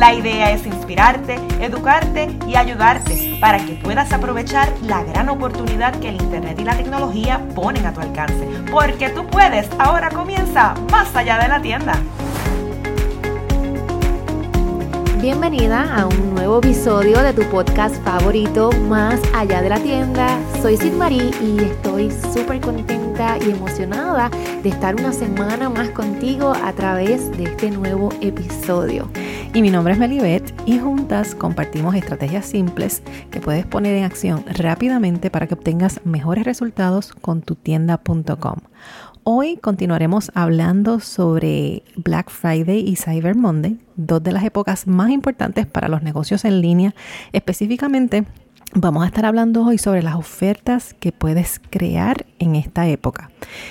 La idea es inspirarte, educarte y ayudarte para que puedas aprovechar la gran oportunidad que el Internet y la tecnología ponen a tu alcance. Porque tú puedes, ahora comienza más allá de la tienda. Bienvenida a un nuevo episodio de tu podcast favorito, Más allá de la tienda. Soy Marie y estoy súper contenta y emocionada de estar una semana más contigo a través de este nuevo episodio. Y mi nombre es Melibet y juntas compartimos estrategias simples que puedes poner en acción rápidamente para que obtengas mejores resultados con tu tienda.com. Hoy continuaremos hablando sobre Black Friday y Cyber Monday, dos de las épocas más importantes para los negocios en línea. Específicamente, vamos a estar hablando hoy sobre las ofertas que puedes crear en esta época.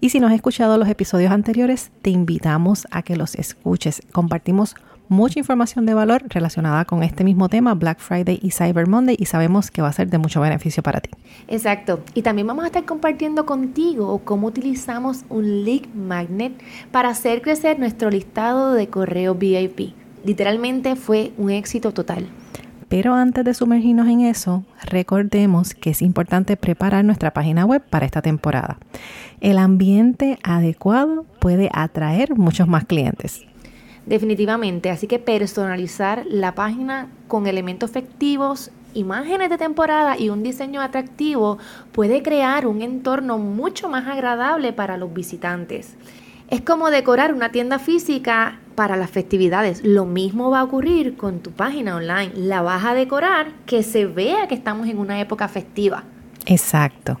Y si no has escuchado los episodios anteriores, te invitamos a que los escuches. Compartimos mucha información de valor relacionada con este mismo tema, Black Friday y Cyber Monday, y sabemos que va a ser de mucho beneficio para ti. Exacto. Y también vamos a estar compartiendo contigo cómo utilizamos un lead magnet para hacer crecer nuestro listado de correo VIP. Literalmente fue un éxito total. Pero antes de sumergirnos en eso, recordemos que es importante preparar nuestra página web para esta temporada. El ambiente adecuado puede atraer muchos más clientes. Definitivamente, así que personalizar la página con elementos efectivos, imágenes de temporada y un diseño atractivo puede crear un entorno mucho más agradable para los visitantes. Es como decorar una tienda física para las festividades. Lo mismo va a ocurrir con tu página online. La vas a decorar que se vea que estamos en una época festiva. Exacto.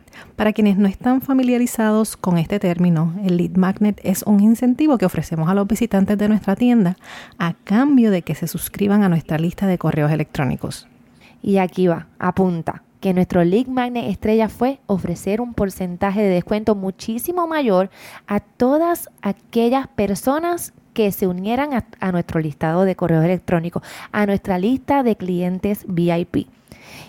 Para quienes no están familiarizados con este término, el lead magnet es un incentivo que ofrecemos a los visitantes de nuestra tienda a cambio de que se suscriban a nuestra lista de correos electrónicos. Y aquí va, apunta que nuestro lead magnet estrella fue ofrecer un porcentaje de descuento muchísimo mayor a todas aquellas personas que se unieran a, nuestro listado de correos electrónicos, a nuestra lista de clientes VIP.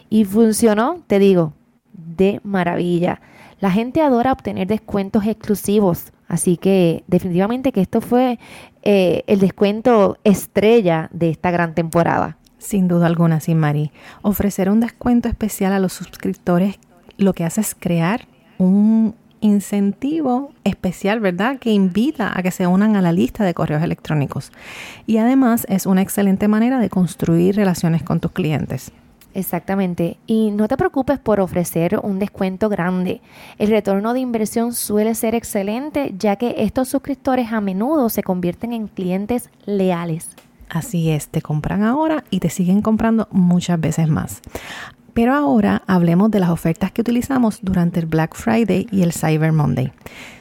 Y funcionó, te digo, de maravilla. La gente adora obtener descuentos exclusivos, así que definitivamente que esto fue eh, el descuento estrella de esta gran temporada. Sin duda alguna, sí, Mari. Ofrecer un descuento especial a los suscriptores lo que hace es crear un incentivo especial, ¿verdad? Que invita a que se unan a la lista de correos electrónicos. Y además es una excelente manera de construir relaciones con tus clientes. Exactamente. Y no te preocupes por ofrecer un descuento grande. El retorno de inversión suele ser excelente ya que estos suscriptores a menudo se convierten en clientes leales. Así es, te compran ahora y te siguen comprando muchas veces más. Pero ahora hablemos de las ofertas que utilizamos durante el Black Friday y el Cyber Monday.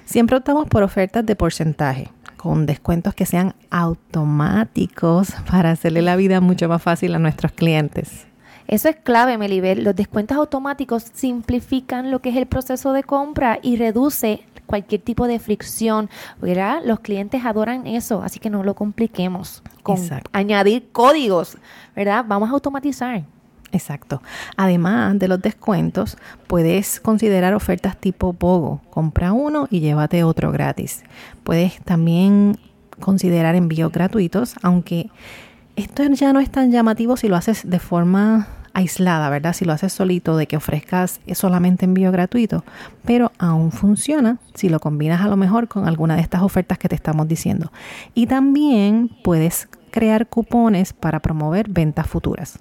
Siempre optamos por ofertas de porcentaje, con descuentos que sean automáticos para hacerle la vida mucho más fácil a nuestros clientes. Eso es clave, Melibel. Los descuentos automáticos simplifican lo que es el proceso de compra y reduce cualquier tipo de fricción, ¿verdad? Los clientes adoran eso, así que no lo compliquemos con añadir códigos, ¿verdad? Vamos a automatizar. Exacto. Además de los descuentos, puedes considerar ofertas tipo Pogo. Compra uno y llévate otro gratis. Puedes también considerar envíos gratuitos, aunque esto ya no es tan llamativo si lo haces de forma aislada, ¿verdad? Si lo haces solito, de que ofrezcas solamente envío gratuito, pero aún funciona si lo combinas a lo mejor con alguna de estas ofertas que te estamos diciendo. Y también puedes crear cupones para promover ventas futuras.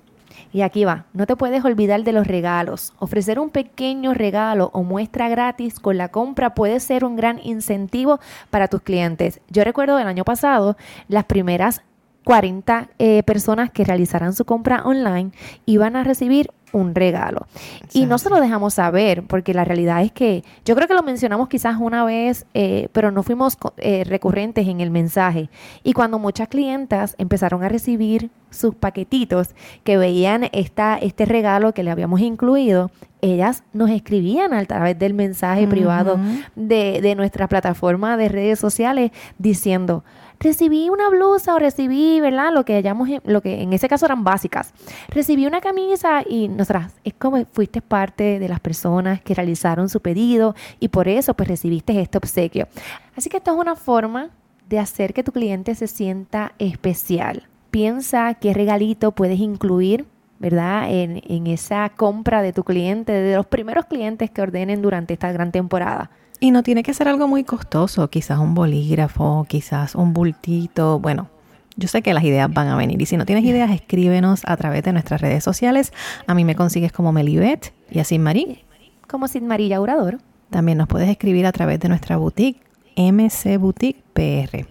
Y aquí va, no te puedes olvidar de los regalos. Ofrecer un pequeño regalo o muestra gratis con la compra puede ser un gran incentivo para tus clientes. Yo recuerdo del año pasado, las primeras 40 eh, personas que realizarán su compra online iban a recibir un regalo. Y no se lo dejamos saber, porque la realidad es que yo creo que lo mencionamos quizás una vez, eh, pero no fuimos eh, recurrentes en el mensaje. Y cuando muchas clientas empezaron a recibir sus paquetitos, que veían esta, este regalo que le habíamos incluido, ellas nos escribían a través del mensaje privado de, de nuestra plataforma de redes sociales diciendo, recibí una blusa o recibí, ¿verdad? Lo que hayamos, lo que en ese caso eran básicas. Recibí una camisa y nosotras, es como fuiste parte de las personas que realizaron su pedido y por eso pues recibiste este obsequio. Así que esto es una forma de hacer que tu cliente se sienta especial. Piensa qué regalito puedes incluir ¿verdad? En, en, esa compra de tu cliente, de los primeros clientes que ordenen durante esta gran temporada. Y no tiene que ser algo muy costoso, quizás un bolígrafo, quizás un bultito. Bueno, yo sé que las ideas van a venir. Y si no tienes ideas, escríbenos a través de nuestras redes sociales. A mí me consigues como Melibet y a Sin Marí. Como Sin Marí Yaurador. También nos puedes escribir a través de nuestra boutique, MC Boutique PR.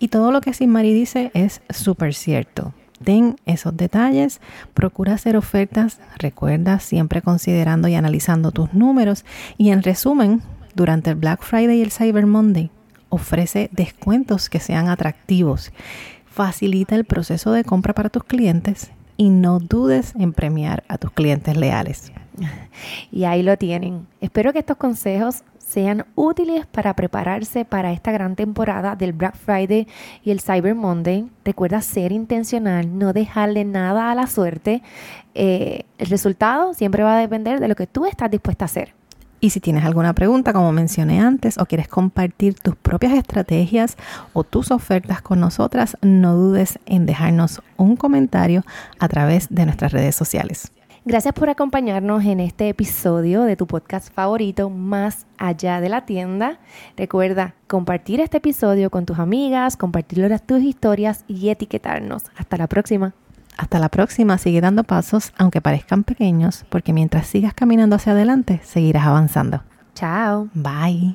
Y todo lo que Sin Marí dice es súper cierto. Ten esos detalles, procura hacer ofertas, recuerda siempre considerando y analizando tus números y en resumen, durante el Black Friday y el Cyber Monday. Ofrece descuentos que sean atractivos. Facilita el proceso de compra para tus clientes y no dudes en premiar a tus clientes leales. Y ahí lo tienen. Espero que estos consejos sean útiles para prepararse para esta gran temporada del Black Friday y el Cyber Monday. Recuerda ser intencional, no dejarle nada a la suerte. Eh, el resultado siempre va a depender de lo que tú estás dispuesta a hacer. Y si tienes alguna pregunta, como mencioné antes, o quieres compartir tus propias estrategias o tus ofertas con nosotras, no dudes en dejarnos un comentario a través de nuestras redes sociales. Gracias por acompañarnos en este episodio de tu podcast favorito, Más allá de la tienda. Recuerda compartir este episodio con tus amigas, compartir tus historias y etiquetarnos. Hasta la próxima. Hasta la próxima, sigue dando pasos, aunque parezcan pequeños, porque mientras sigas caminando hacia adelante, seguirás avanzando. Chao. Bye.